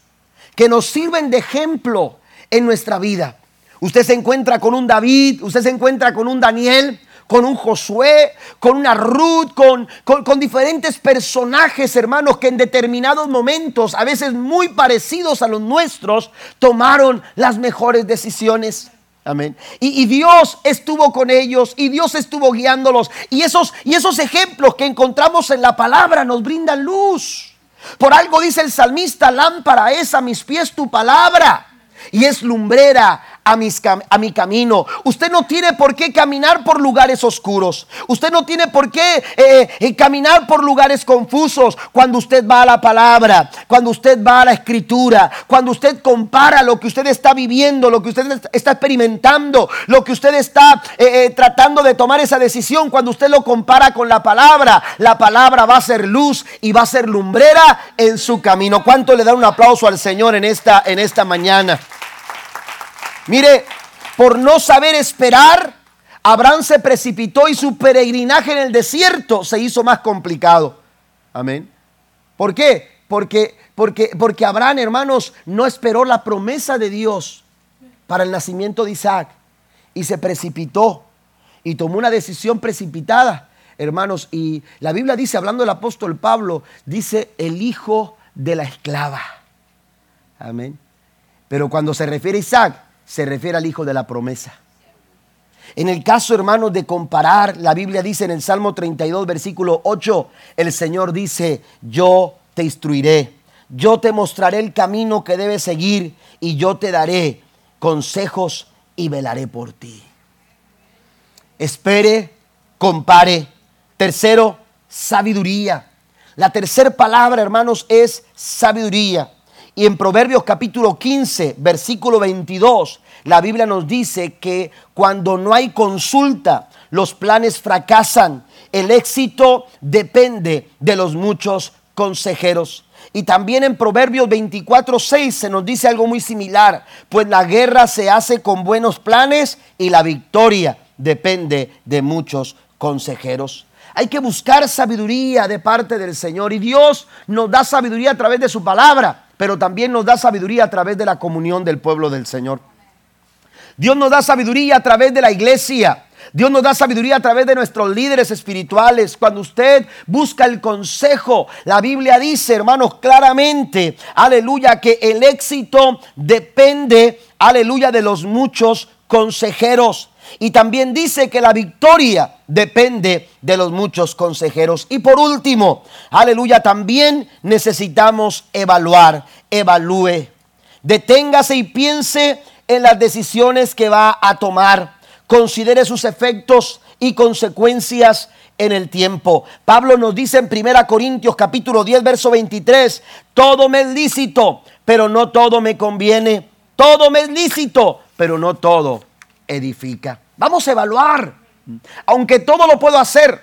S1: que nos sirven de ejemplo en nuestra vida. Usted se encuentra con un David, usted se encuentra con un Daniel, con un Josué, con una Ruth, con, con, diferentes personajes, hermanos, que en determinados momentos, a veces muy parecidos a los nuestros, tomaron las mejores decisiones. Amén. Y, Dios estuvo con ellos y Dios estuvo guiándolos. Y esos, y esos ejemplos que encontramos en la palabra nos brindan luz. Por algo dice el salmista, lámpara es a mis pies tu palabra y es lumbrera a, mis a mi camino. Usted no tiene por qué caminar por lugares oscuros. Usted no tiene por qué eh, eh, caminar por lugares confusos cuando usted va a la palabra, cuando usted va a la escritura, cuando usted compara lo que usted está viviendo, lo que usted está experimentando, lo que usted está eh, tratando de tomar esa decisión, cuando usted lo compara con la palabra, la palabra va a ser luz y va a ser lumbrera en su camino. ¿Cuánto le da un aplauso al Señor en esta, en esta mañana? Mire, por no saber esperar, Abraham se precipitó y su peregrinaje en el desierto se hizo más complicado. Amén. ¿Por qué? Porque, porque, porque Abraham, hermanos, no esperó la promesa de Dios para el nacimiento de Isaac y se precipitó y tomó una decisión precipitada, hermanos. Y la Biblia dice, hablando del apóstol Pablo, dice el hijo de la esclava. Amén. Pero cuando se refiere a Isaac, se refiere al hijo de la promesa. En el caso, hermanos, de comparar, la Biblia dice en el Salmo 32, versículo 8, el Señor dice, yo te instruiré, yo te mostraré el camino que debes seguir y yo te daré consejos y velaré por ti. Espere, compare. Tercero, sabiduría. La tercera palabra, hermanos, es sabiduría. Y en Proverbios capítulo 15, versículo 22, la Biblia nos dice que cuando no hay consulta, los planes fracasan. El éxito depende de los muchos consejeros. Y también en Proverbios 24, 6 se nos dice algo muy similar, pues la guerra se hace con buenos planes y la victoria depende de muchos consejeros. Hay que buscar sabiduría de parte del Señor y Dios nos da sabiduría a través de su palabra pero también nos da sabiduría a través de la comunión del pueblo del Señor. Dios nos da sabiduría a través de la iglesia. Dios nos da sabiduría a través de nuestros líderes espirituales. Cuando usted busca el consejo, la Biblia dice, hermanos, claramente, aleluya, que el éxito depende, aleluya, de los muchos consejeros. Y también dice que la victoria depende de los muchos consejeros. Y por último, aleluya, también necesitamos evaluar, evalúe. Deténgase y piense en las decisiones que va a tomar. Considere sus efectos y consecuencias en el tiempo. Pablo nos dice en 1 Corintios capítulo 10 verso 23, todo me es lícito, pero no todo me conviene. Todo me es lícito, pero no todo edifica. Vamos a evaluar. Aunque todo lo puedo hacer.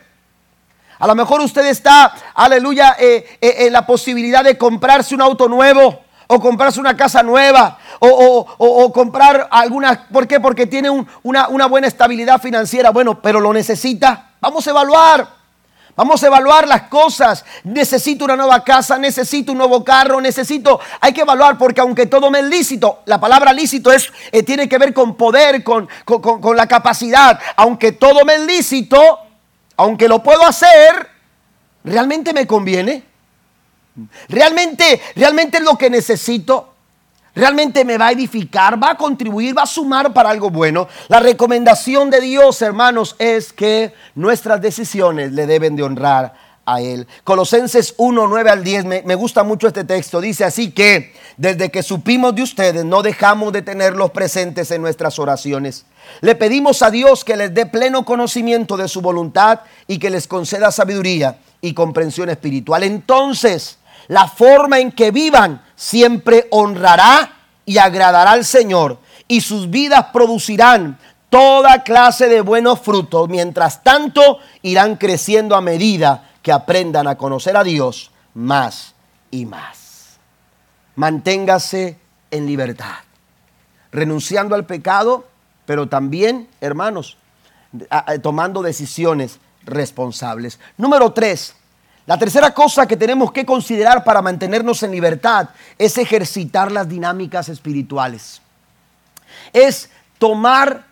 S1: A lo mejor usted está, aleluya, eh, eh, en la posibilidad de comprarse un auto nuevo o comprarse una casa nueva o, comprar alguna... ¿Por qué? Porque tiene una buena estabilidad financiera. Bueno, pero lo necesita. Vamos a evaluar. Vamos a evaluar las cosas. Necesito una nueva casa, necesito un nuevo carro, necesito... Hay que evaluar porque aunque todo me es lícito, la palabra lícito es, eh, tiene que ver con poder, con, con la capacidad. Aunque todo me es lícito, aunque lo puedo hacer, ¿realmente me conviene? ¿Realmente, realmente es lo que necesito? Realmente me va a edificar, va a contribuir, va a sumar para algo bueno. La recomendación de Dios, hermanos, es que nuestras decisiones le deben de honrar a Él. Colosenses 1, 9 al 10, me, me, gusta mucho este texto. Dice así que desde que supimos de ustedes no dejamos de tenerlos presentes en nuestras oraciones. Le pedimos a Dios que les dé pleno conocimiento de su voluntad y que les conceda sabiduría y comprensión espiritual. Entonces, la forma en que vivan siempre honrará y agradará al Señor y sus vidas producirán toda clase de buenos frutos. Mientras tanto, irán creciendo a medida que aprendan a conocer a Dios más y más. Manténgase en libertad, renunciando al pecado, pero también, hermanos, tomando decisiones responsables. Número tres, la tercera cosa que tenemos que considerar para mantenernos en libertad es ejercitar las dinámicas espirituales. Es tomar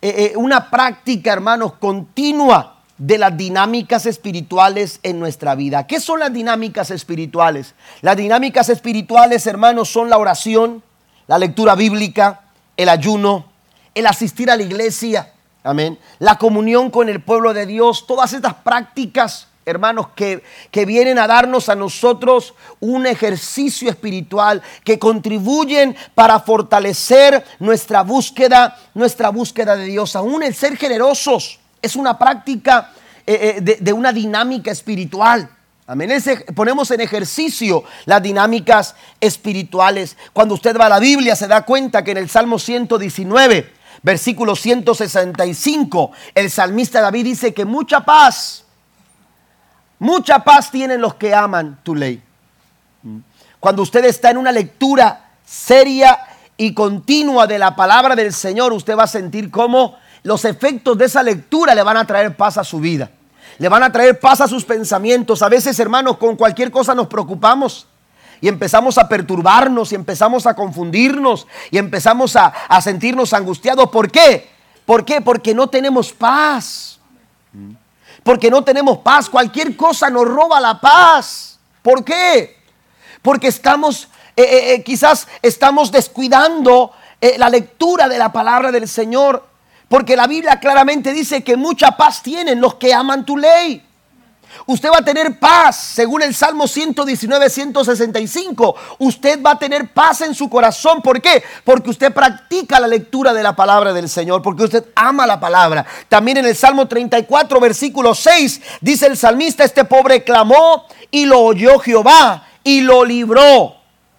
S1: eh, eh, una práctica, hermanos, continua de las dinámicas espirituales en nuestra vida. ¿Qué son las dinámicas espirituales? Las dinámicas espirituales, hermanos, son la oración, la lectura bíblica, el ayuno, el asistir a la iglesia, amén, la comunión con el pueblo de Dios, todas estas prácticas hermanos, que, que vienen a darnos a nosotros un ejercicio espiritual, que contribuyen para fortalecer nuestra búsqueda, nuestra búsqueda de Dios. Aún el ser generosos es una práctica eh, eh, de, de una dinámica espiritual. Amén. ponemos en ejercicio las dinámicas espirituales. Cuando usted va a la Biblia se da cuenta que en el Salmo 119, versículo 165, el salmista David dice que mucha paz, mucha paz tienen los que aman tu ley. Cuando usted está en una lectura seria y continua de la palabra del Señor, usted va a sentir cómo los efectos de esa lectura le van a traer paz a su vida le van a traer paz a sus pensamientos. A veces, hermanos, con cualquier cosa nos preocupamos y empezamos a perturbarnos y empezamos a confundirnos y empezamos a, sentirnos angustiados. ¿Por qué? ¿Por qué? Porque no tenemos paz. Porque no tenemos paz. Cualquier cosa nos roba la paz. ¿Por qué? Porque estamos, eh, eh, eh, quizás estamos descuidando la lectura de la palabra del Señor. Porque la Biblia claramente dice que mucha paz tienen los que aman tu ley. Usted va a tener paz, según el Salmo 119, 165. Usted va a tener paz en su corazón. ¿Por qué? Porque usted practica la lectura de la palabra del Señor, porque usted ama la palabra. También en el Salmo 34, versículo 6, dice el salmista, este pobre clamó y lo oyó Jehová y lo libró.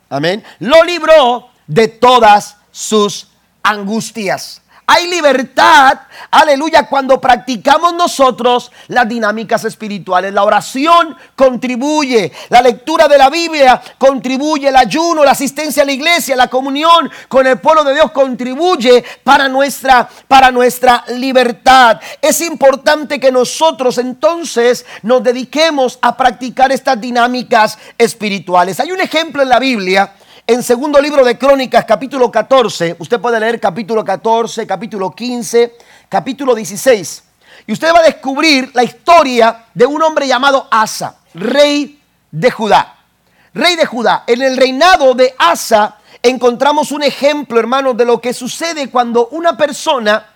S1: Amén. Lo libró de todas sus angustias. Hay libertad, aleluya, cuando practicamos nosotros las dinámicas espirituales. La oración contribuye, la lectura de la Biblia contribuye, el ayuno, la asistencia a la iglesia, la comunión con el pueblo de Dios contribuye para nuestra, para nuestra libertad. Es importante que nosotros entonces nos dediquemos a practicar estas dinámicas espirituales. Hay un ejemplo en la Biblia en segundo libro de Crónicas, capítulo 14, usted puede leer capítulo 14, capítulo 15, capítulo 16. Y usted va a descubrir la historia de un hombre llamado Asa, rey de Judá. Rey de Judá. En el reinado de Asa encontramos un ejemplo, hermanos, de lo que sucede cuando una persona,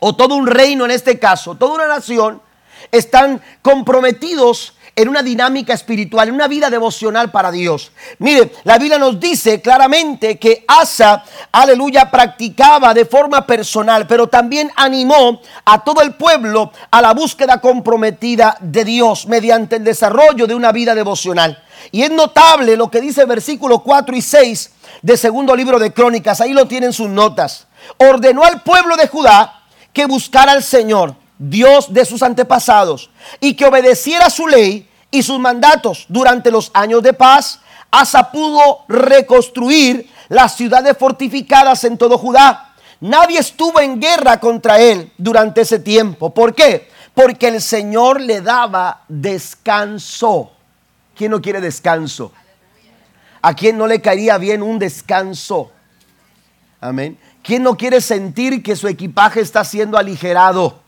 S1: o todo un reino en este caso, toda una nación, están comprometidos en una dinámica espiritual, en una vida devocional para Dios. Mire, la Biblia nos dice claramente que Asa, aleluya, practicaba de forma personal, pero también animó a todo el pueblo a la búsqueda comprometida de Dios mediante el desarrollo de una vida devocional. Y es notable lo que dice el versículo 4 y 6 de segundo libro de Crónicas, ahí lo tienen sus notas. Ordenó al pueblo de Judá que buscara al Señor, Dios de sus antepasados, y que obedeciera su ley y sus mandatos. Durante los años de paz, Asa pudo reconstruir las ciudades fortificadas en todo Judá. Nadie estuvo en guerra contra él durante ese tiempo. ¿Por qué? Porque el Señor le daba descanso. ¿Quién no quiere descanso? ¿A quién no le caería bien un descanso? Amén. ¿Quién no quiere sentir que su equipaje está siendo aligerado?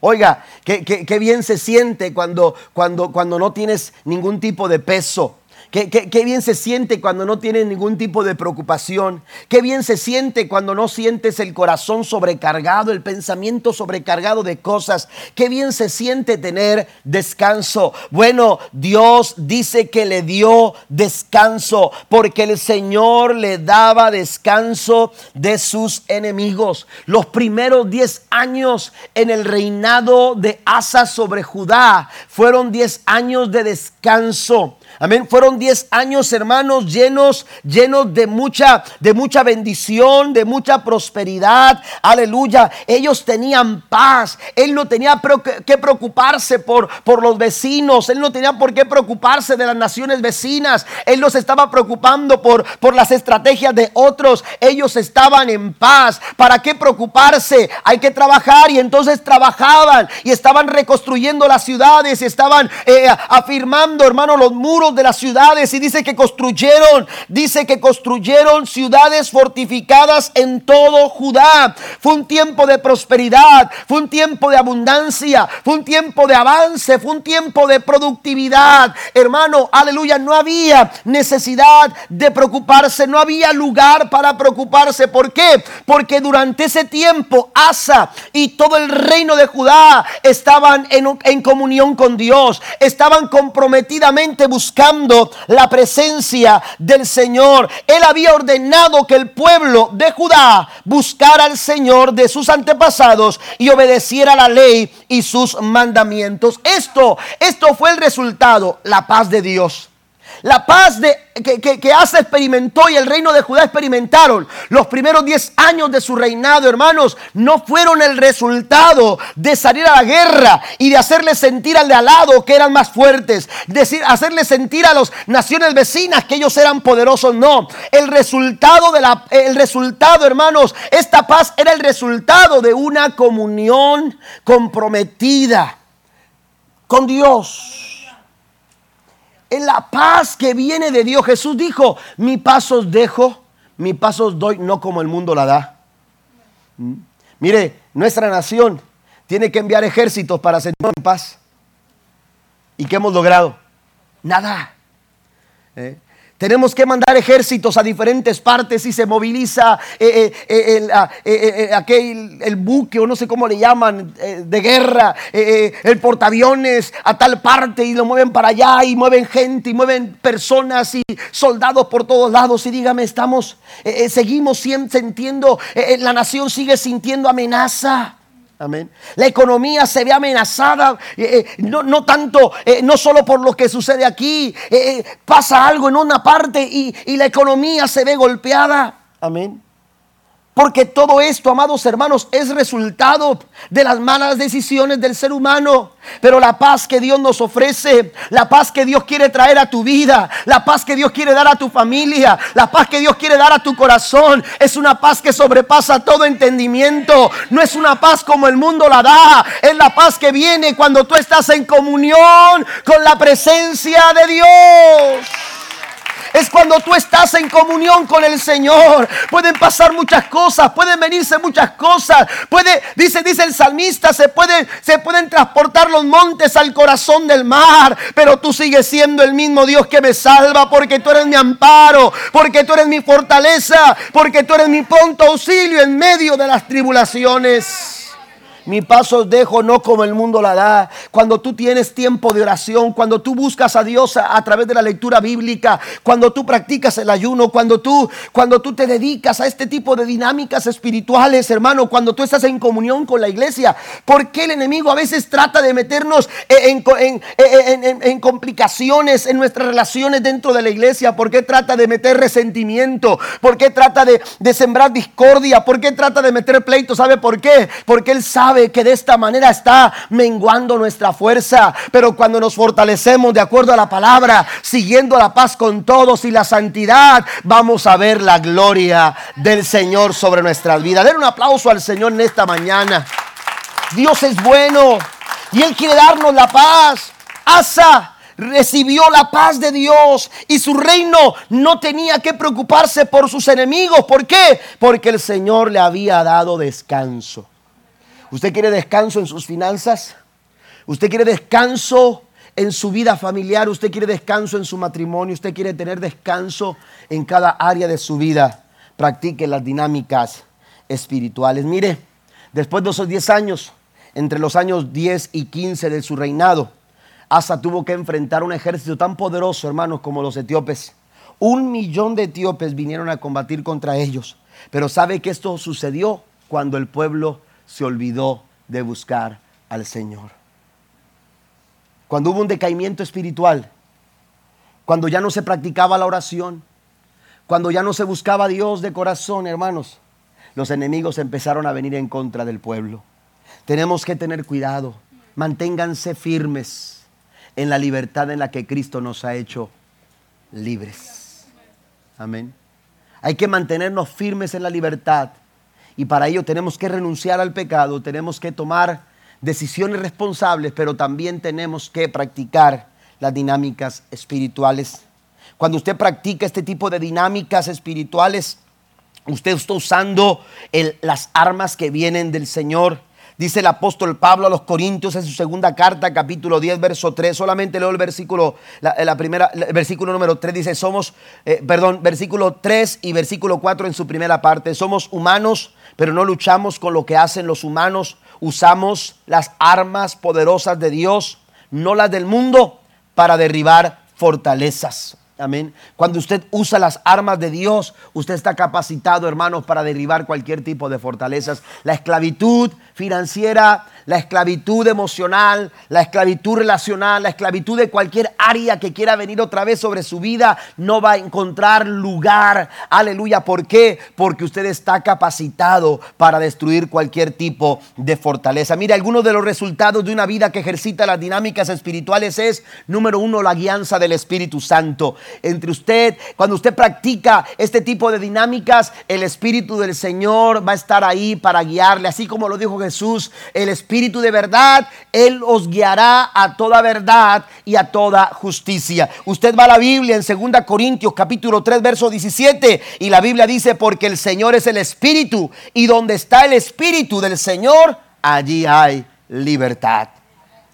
S1: Oiga, qué, bien se siente cuando, cuando, cuando no tienes ningún tipo de peso. Qué, bien se siente cuando no tienes ningún tipo de preocupación. Qué bien se siente cuando no sientes el corazón sobrecargado, el pensamiento sobrecargado de cosas. Qué bien se siente tener descanso. Bueno, Dios dice que le dio descanso porque el Señor le daba descanso de sus enemigos. Los primeros 10 años en el reinado de Asa sobre Judá fueron 10 años de descanso. Amén. Fueron 10 años, hermanos, llenos, llenos de mucha, de mucha bendición, de mucha prosperidad. Aleluya. Ellos tenían paz. Él no tenía que preocuparse por, por los vecinos. Él no tenía por qué preocuparse de las naciones vecinas. Él no se estaba preocupando por, por las estrategias de otros. Ellos estaban en paz. ¿Para qué preocuparse? Hay que trabajar y entonces trabajaban y estaban reconstruyendo las ciudades estaban eh, afirmando, hermano, los muros de las ciudades y dice que construyeron, dice que construyeron ciudades fortificadas en todo Judá. Fue un tiempo de prosperidad, fue un tiempo de abundancia, fue un tiempo de avance, fue un tiempo de productividad. Hermano, aleluya, no había necesidad de preocuparse, no había lugar para preocuparse. ¿Por qué? Porque durante ese tiempo Asa y todo el reino de Judá estaban en, en comunión con Dios, estaban comprometidamente buscando la presencia del Señor. Él había ordenado que el pueblo de Judá buscara al Señor de sus antepasados y obedeciera la ley y sus mandamientos. Esto, esto fue el resultado, la paz de Dios. La paz de, que, que, Asa experimentó y el reino de Judá experimentaron los primeros 10 años de su reinado, hermanos, no fueron el resultado de salir a la guerra y de hacerle sentir al de al lado que eran más fuertes, decir, hacerle sentir a las naciones vecinas que ellos eran poderosos, no. El resultado de la, el resultado, hermanos, esta paz era el resultado de una comunión comprometida con Dios en la paz que viene de Dios. Jesús dijo, mi paso os dejo, mi paso os doy, no como el mundo la da. ¿Mm? Mire, nuestra nación tiene que enviar ejércitos para sentir paz. ¿Y qué hemos logrado? Nada. ¿Eh? Tenemos que mandar ejércitos a diferentes partes y se moviliza eh, eh, eh, el, el, buque o no sé cómo le llaman de guerra, el portaaviones a tal parte y lo mueven para allá y mueven gente y mueven personas y soldados por todos lados y dígame, estamos, seguimos sintiendo, la nación sigue sintiendo amenaza. Amén. La economía se ve amenazada, eh, eh, no, tanto, eh, no solo por lo que sucede aquí, pasa algo en una parte y, y la economía se ve golpeada. Amén. Porque todo esto, amados hermanos, es resultado de las malas decisiones del ser humano. Pero la paz que Dios nos ofrece, la paz que Dios quiere traer a tu vida, la paz que Dios quiere dar a tu familia, la paz que Dios quiere dar a tu corazón, es una paz que sobrepasa todo entendimiento. No es una paz como el mundo la da, es la paz que viene cuando tú estás en comunión con la presencia de Dios es cuando tú estás en comunión con el Señor. Pueden pasar muchas cosas, pueden venirse muchas cosas. Puede, dice, dice el salmista, se pueden, se pueden transportar los montes al corazón del mar, pero tú sigues siendo el mismo Dios que me salva porque tú eres mi amparo, porque tú eres mi fortaleza, porque tú eres mi pronto auxilio en medio de las tribulaciones. Mi paso dejo no como el mundo la da. Cuando tú tienes tiempo de oración, cuando tú buscas a Dios a, través de la lectura bíblica, cuando tú practicas el ayuno, cuando tú, cuando tú te dedicas a este tipo de dinámicas espirituales, hermano, cuando tú estás en comunión con la iglesia, ¿por qué el enemigo a veces trata de meternos en, en complicaciones en nuestras relaciones dentro de la iglesia? ¿Por qué trata de meter resentimiento? ¿Por qué trata de, de sembrar discordia? ¿Por qué trata de meter pleito? ¿Sabe por qué? Porque él sabe que de esta manera está menguando nuestra fuerza. Pero cuando nos fortalecemos de acuerdo a la palabra, siguiendo la paz con todos y la santidad, vamos a ver la gloria del Señor sobre nuestras vidas. Den un aplauso al Señor en esta mañana. Dios es bueno y Él quiere darnos la paz. Asa recibió la paz de Dios y su reino no tenía que preocuparse por sus enemigos. ¿Por qué? Porque el Señor le había dado descanso. ¿Usted quiere descanso en sus finanzas? ¿Usted quiere descanso en su vida familiar? ¿Usted quiere descanso en su matrimonio? ¿Usted quiere tener descanso en cada área de su vida? Practique las dinámicas espirituales. Mire, después de esos 10 años, entre los años 10 y 15 de su reinado, Asa tuvo que enfrentar un ejército tan poderoso, hermanos, como los etíopes. Un millón de etíopes vinieron a combatir contra ellos. Pero sabe que esto sucedió cuando el pueblo se olvidó de buscar al Señor. Cuando hubo un decaimiento espiritual, cuando ya no se practicaba la oración, cuando ya no se buscaba a Dios de corazón, hermanos, los enemigos empezaron a venir en contra del pueblo. Tenemos que tener cuidado, manténganse firmes en la libertad en la que Cristo nos ha hecho libres. Amén. Hay que mantenernos firmes en la libertad y para ello tenemos que renunciar al pecado, tenemos que tomar decisiones responsables, pero también tenemos que practicar las dinámicas espirituales. Cuando usted practica este tipo de dinámicas espirituales, usted está usando las armas que vienen del Señor. Dice el apóstol Pablo a los Corintios en su segunda carta, capítulo 10, verso 3. Solamente leo el versículo, la, primera, el versículo número 3. Dice, somos, eh, perdón, versículo 3 y versículo 4 en su primera parte. Somos humanos, pero no luchamos con lo que hacen los humanos. Usamos las armas poderosas de Dios, no las del mundo, para derribar fortalezas. Amén. Cuando usted usa las armas de Dios, usted está capacitado, hermanos, para derribar cualquier tipo de fortalezas. La esclavitud financiera, la esclavitud emocional, la esclavitud relacional, la esclavitud de cualquier área que quiera venir otra vez sobre su vida, no va a encontrar lugar. Aleluya. ¿Por qué? Porque usted está capacitado para destruir cualquier tipo de fortaleza. Mire, algunos de los resultados de una vida que ejercita las dinámicas espirituales es, número uno, la guianza del Espíritu Santo. Entre usted, cuando usted practica este tipo de dinámicas, el Espíritu del Señor va a estar ahí para guiarle, así como lo dijo Jesús el Espíritu de verdad, Él os guiará a toda verdad y a toda justicia. Usted va a la Biblia en 2 Corintios capítulo 3 verso 17 y la Biblia dice, porque el Señor es el Espíritu y donde está el Espíritu del Señor, allí hay libertad.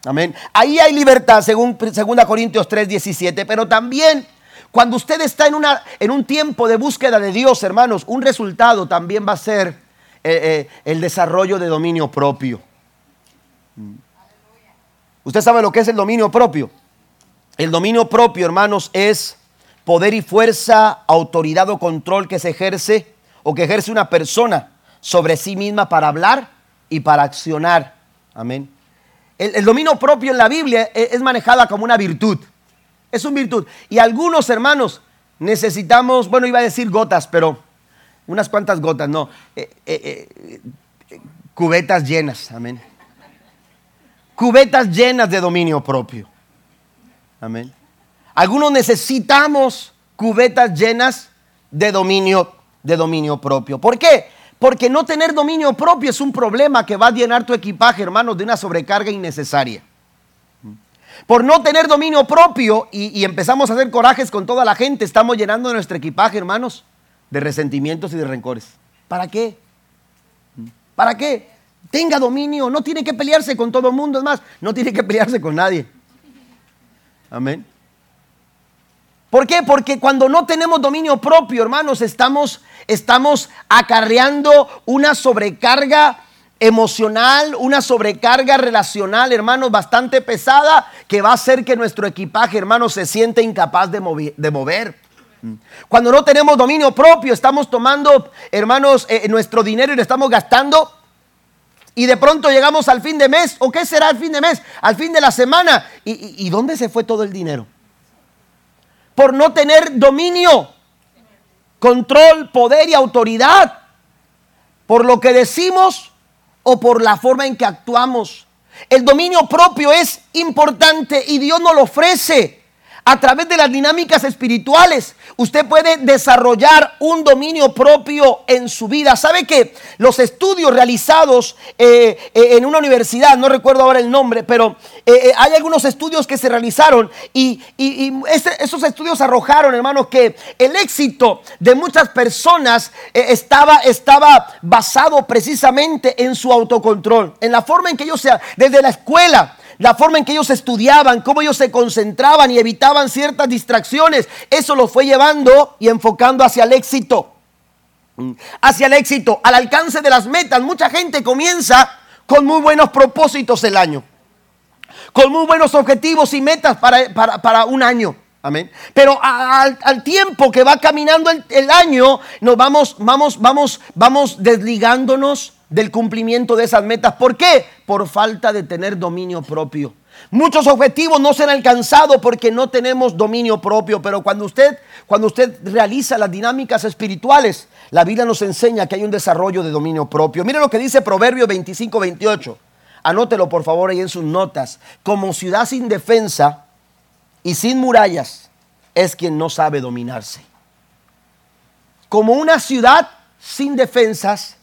S1: Amén. Ahí hay libertad según 2 Corintios 3, 17, pero también cuando usted está en, una, en un tiempo de búsqueda de Dios, hermanos, un resultado también va a ser eh, eh, el desarrollo de dominio propio. ¿Usted sabe lo que es el dominio propio? El dominio propio, hermanos, es poder y fuerza, autoridad o control que se ejerce o que ejerce una persona sobre sí misma para hablar y para accionar. Amén. El, dominio propio en la Biblia es, es manejada como una virtud. Es una virtud. Y algunos hermanos necesitamos, bueno, iba a decir gotas, pero unas cuantas gotas, no, eh, eh, eh, cubetas llenas, amén. Cubetas llenas de dominio propio. Amén. Algunos necesitamos cubetas llenas de dominio, de dominio propio. ¿Por qué? Porque no tener dominio propio es un problema que va a llenar tu equipaje, hermanos, de una sobrecarga innecesaria. Por no tener dominio propio y, y empezamos a hacer corajes con toda la gente, estamos llenando nuestro equipaje, hermanos, de resentimientos y de rencores. ¿Para qué? ¿Para qué? Tenga dominio, no tiene que pelearse con todo el mundo, es más, no tiene que pelearse con nadie. Amén. ¿Por qué? Porque cuando no tenemos dominio propio, hermanos, estamos, estamos acarreando una sobrecarga emocional, una sobrecarga relacional, hermanos, bastante pesada, que va a hacer que nuestro equipaje, hermanos, se siente incapaz de, mover. Cuando no tenemos dominio propio, estamos tomando, hermanos, eh, nuestro dinero y lo estamos gastando. Y de pronto llegamos al fin de mes. ¿O qué será el fin de mes? Al fin de la semana. ¿Y, dónde se fue todo el dinero? Por no tener dominio, control, poder y autoridad. Por lo que decimos o por la forma en que actuamos. El dominio propio es importante y Dios nos lo ofrece a través de las dinámicas espirituales, usted puede desarrollar un dominio propio en su vida. ¿Sabe que los estudios realizados eh, eh, en una universidad, no recuerdo ahora el nombre, pero eh, hay algunos estudios que se realizaron y, esos estudios arrojaron, hermanos, que el éxito de muchas personas estaba, basado precisamente en su autocontrol, en la forma en que ellos, se, desde la escuela, la forma en que ellos estudiaban, cómo ellos se concentraban y evitaban ciertas distracciones, eso los fue llevando y enfocando hacia el éxito. Hacia el éxito, al alcance de las metas. Mucha gente comienza con muy buenos propósitos el año, con muy buenos objetivos y metas para, un año. Amén. Pero al, tiempo que va caminando el, el, año, nos vamos, vamos, vamos, vamos desligándonos del cumplimiento de esas metas. ¿Por qué? Por falta de tener dominio propio. Muchos objetivos no se han alcanzado porque no tenemos dominio propio, pero cuando usted, cuando usted realiza las dinámicas espirituales, la Biblia nos enseña que hay un desarrollo de dominio propio. Mire lo que dice Proverbio 25, 28. Anótelo por favor ahí en sus notas. Como ciudad sin defensa y sin murallas es quien no sabe dominarse. Como una ciudad sin defensas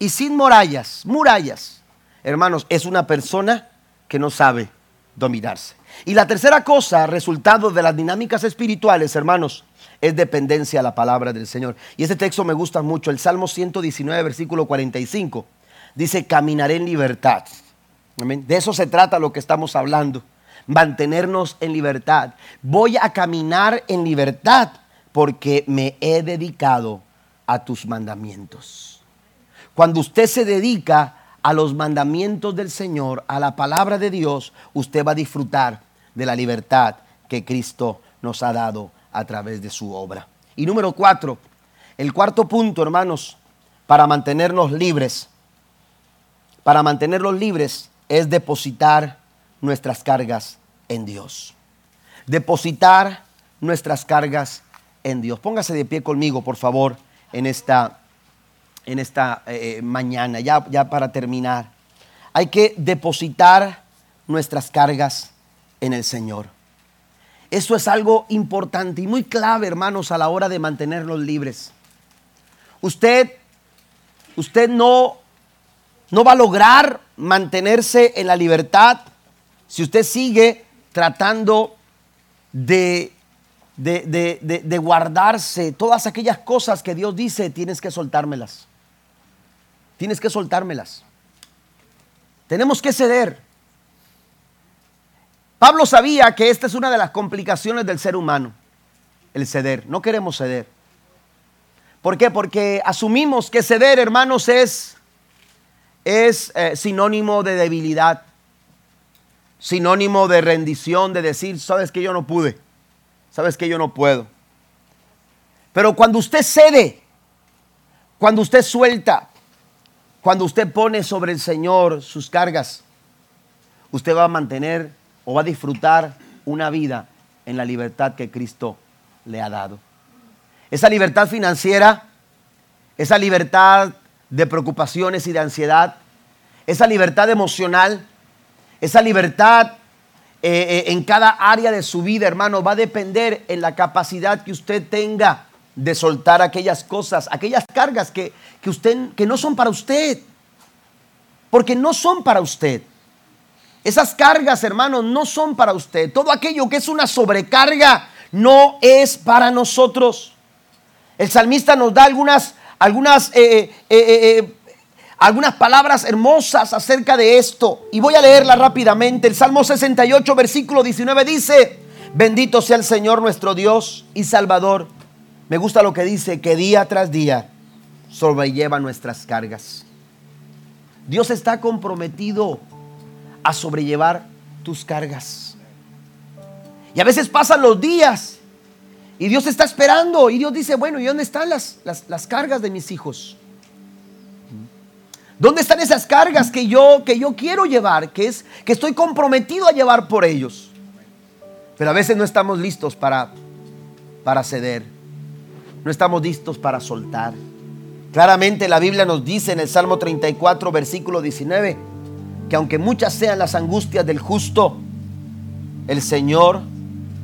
S1: y sin murallas, murallas, hermanos, es una persona que no sabe dominarse. Y la tercera cosa, resultado de las dinámicas espirituales, hermanos, es dependencia a la palabra del Señor. Y este texto me gusta mucho, el Salmo 119, versículo 45. Dice, caminaré en libertad. De eso se trata lo que estamos hablando. Mantenernos en libertad. Voy a caminar en libertad porque me he dedicado a tus mandamientos. Cuando usted se dedica a los mandamientos del Señor, a la palabra de Dios, usted va a disfrutar de la libertad que Cristo nos ha dado a través de su obra. Y número cuatro, el cuarto punto, hermanos, para mantenernos libres, para mantenerlos libres es depositar nuestras cargas en Dios. Depositar nuestras cargas en Dios. Póngase de pie conmigo, por favor, en esta, en esta eh, mañana, ya, para terminar. Hay que depositar nuestras cargas en el Señor. Eso es algo importante y muy clave, hermanos, a la hora de mantenerlos libres. Usted, usted no no va a lograr mantenerse en la libertad si usted sigue tratando de, de, guardarse todas aquellas cosas que Dios dice, tienes que soltármelas. Tienes que soltármelas. Tenemos que ceder. Pablo sabía que esta es una de las complicaciones del ser humano, el ceder. No queremos ceder. ¿Por qué? Porque asumimos que ceder, hermanos, es es eh, sinónimo de debilidad, sinónimo de rendición, de decir, sabes que yo no pude, sabes que yo no puedo. Pero cuando usted cede, cuando usted suelta, cuando usted pone sobre el Señor sus cargas, usted va a mantener o va a disfrutar una vida en la libertad que Cristo le ha dado. Esa libertad financiera, esa libertad de preocupaciones y de ansiedad, esa libertad emocional, esa libertad eh, eh, en cada área de su vida, hermano, va a depender en la capacidad que usted tenga de soltar aquellas cosas, aquellas cargas que, que, usted, que no son para usted. Porque no son para usted. Esas cargas, hermano, no son para usted. Todo aquello que es una sobrecarga no es para nosotros. El salmista nos da algunas algunas, eh, eh, eh, algunas palabras hermosas acerca de esto. Y voy a leerla rápidamente. El Salmo 68, versículo 19 dice, bendito sea el Señor nuestro Dios y Salvador. Me gusta lo que dice, que día tras día sobrelleva nuestras cargas. Dios está comprometido a sobrellevar tus cargas. Y a veces pasan los días y Dios está esperando. Y Dios dice, bueno, ¿y dónde están las, las, cargas de mis hijos? ¿Dónde están esas cargas que yo, que yo quiero llevar? Que, es, que estoy comprometido a llevar por ellos. Pero a veces no estamos listos para, para ceder. No estamos listos para soltar. Claramente la Biblia nos dice en el Salmo 34, versículo 19, que aunque muchas sean las angustias del justo, el Señor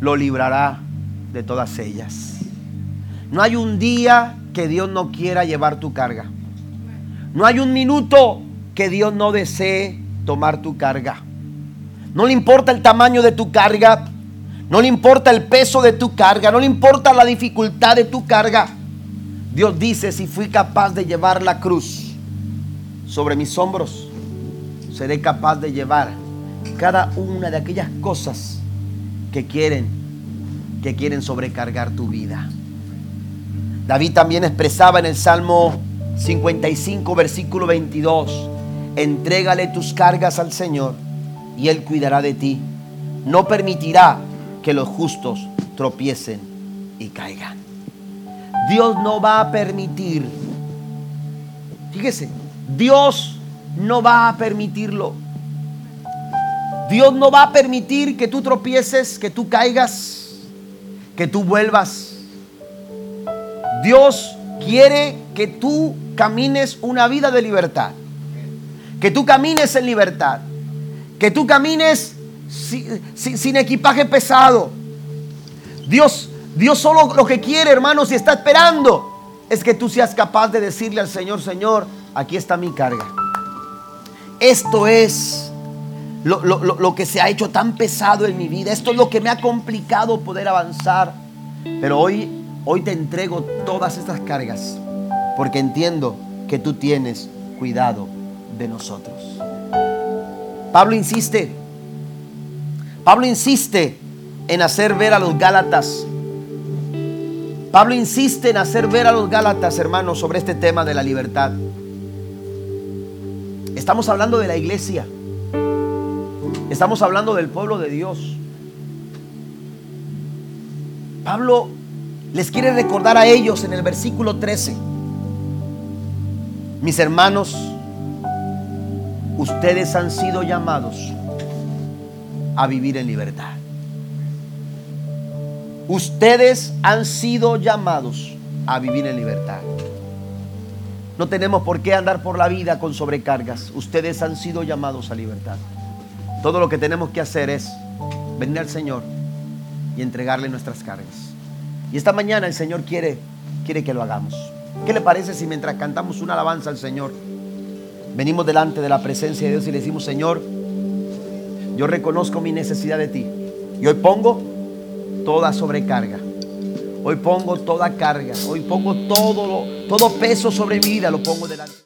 S1: lo librará de todas ellas. No hay un día que Dios no quiera llevar tu carga. No hay un minuto que Dios no desee tomar tu carga. No le importa el tamaño de tu carga. No le importa el peso de tu carga. No le importa la dificultad de tu carga. Dios dice, si fui capaz de llevar la cruz sobre mis hombros, seré capaz de llevar cada una de aquellas cosas que quieren que quieren sobrecargar tu vida. David también expresaba en el Salmo 55, versículo 22, entrégale tus cargas al Señor y Él cuidará de ti. No permitirá que los justos tropiecen y caigan. Dios no va a permitir, fíjese, Dios no va a permitirlo. Dios no va a permitir que tú tropieces, que tú caigas que tú vuelvas. Dios quiere que tú camines una vida de libertad. Que tú camines en libertad. Que tú camines sin, equipaje pesado. Dios, Dios solo lo que quiere, hermanos, y está esperando, es que tú seas capaz de decirle al Señor, Señor, aquí está mi carga. Esto es lo, lo, que se ha hecho tan pesado en mi vida. Esto es lo que me ha complicado poder avanzar. Pero hoy, hoy te entrego todas estas cargas porque entiendo que tú tienes cuidado de nosotros. Pablo insiste, Pablo insiste en hacer ver a los Gálatas. Pablo insiste en hacer ver a los Gálatas, hermanos, sobre este tema de la libertad. Estamos hablando de la iglesia. Estamos hablando del pueblo de Dios. Pablo les quiere recordar a ellos en el versículo 13. Mis hermanos, ustedes han sido llamados a vivir en libertad. Ustedes han sido llamados a vivir en libertad. No tenemos por qué andar por la vida con sobrecargas. Ustedes han sido llamados a libertad. Todo lo que tenemos que hacer es venir al Señor y entregarle nuestras cargas. Y esta mañana el Señor quiere, quiere que lo hagamos. ¿Qué le parece si mientras cantamos una alabanza al Señor, venimos delante de la presencia de Dios y le decimos, Señor, yo reconozco mi necesidad de ti. Y hoy pongo toda sobrecarga. Hoy pongo toda carga. Hoy pongo todo, todo peso sobre mi vida, lo pongo delante.